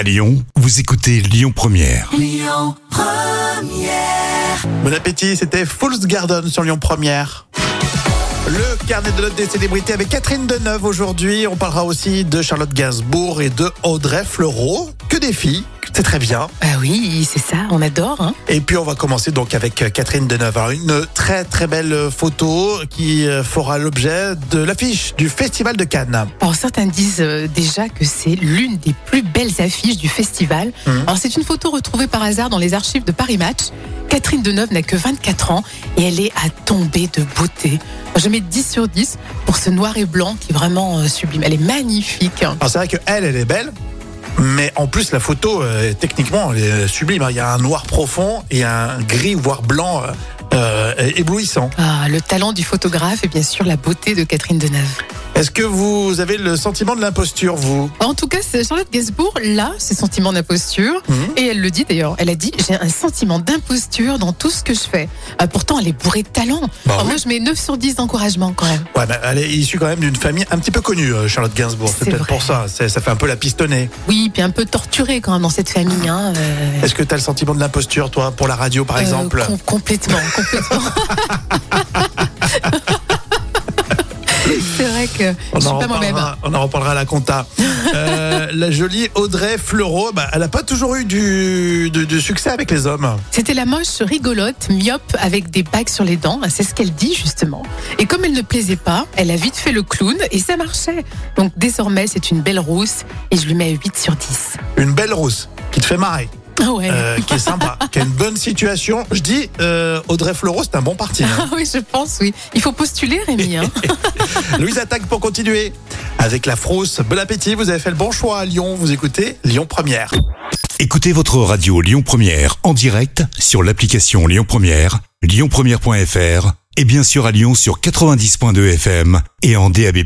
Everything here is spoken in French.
À Lyon, vous écoutez Lyon Première. Bon appétit, c'était Fool's Garden sur Lyon Première. Le carnet de notes des célébrités avec Catherine Deneuve aujourd'hui. On parlera aussi de Charlotte Gainsbourg et de Audrey Fleurot. Que des filles, c'est très bien. Bah oui, c'est ça, on adore. Hein. Et puis on va commencer donc avec Catherine Deneuve. Une très très belle photo qui euh, fera l'objet de l'affiche du Festival de Cannes. Alors certains disent euh, déjà que c'est l'une des plus belles affiches du festival. Mhm. Alors c'est une photo retrouvée par hasard dans les archives de Paris Match. Catherine Deneuve n'a que 24 ans et elle est à tomber de beauté. Je mets 10 sur 10 pour ce noir et blanc qui est vraiment euh, sublime. Elle est magnifique. Alors c'est vrai que elle, elle est belle. Mais en plus, la photo, euh, techniquement, elle est sublime. Il y a un noir profond et un gris, voire blanc, euh, euh, éblouissant. Ah, le talent du photographe et bien sûr la beauté de Catherine Deneuve. Est-ce que vous avez le sentiment de l'imposture, vous En tout cas, Charlotte Gainsbourg, là, ses sentiments d'imposture. Mhm. Et elle le dit d'ailleurs. Elle a dit J'ai un sentiment d'imposture dans tout ce que je fais. Ah, pourtant, elle est bourrée de talent. Bah Alors, oui. Moi, je mets 9 sur 10 d'encouragement quand même. Ouais, mais elle est issue quand même d'une famille un petit peu connue, euh, Charlotte Gainsbourg. C'est peut-être pour ça. Ça fait un peu la pistonnée. Oui, puis un peu torturée quand même dans cette famille. Hein, euh, Est-ce que tu as le sentiment de l'imposture, toi, pour la radio, par euh, exemple com- Complètement, complètement. c'est vrai que je suis en pas moi-même. on en reparlera à la compta. Euh, la jolie Audrey Fleurot, bah, elle n'a pas toujours eu du, du- du succès avec les hommes. C'était la moche rigolote, myope, avec des bagues sur les dents. C'est ce qu'elle dit, justement. Et comme elle ne plaisait pas, elle a vite fait le clown et ça marchait. Donc désormais, c'est une belle rousse et je lui mets 8 sur 10. Une belle rousse qui te fait marrer, Ah ouais. euh, qui est sympa, qui a une bonne situation. Je dis, euh, Audrey Fleurot, c'est un bon parti. hein. Ah oui, je pense, oui. Il faut postuler, Rémi. Hein. Louise attaque pour continuer. Avec la frousse, bon appétit, vous avez fait le bon choix à Lyon. Vous écoutez Lyon Première. Écoutez votre radio Lyon Première en direct sur l'application Lyon Première, lyonpremière.fr et bien sûr à Lyon sur 90.2 FM et en DAB+.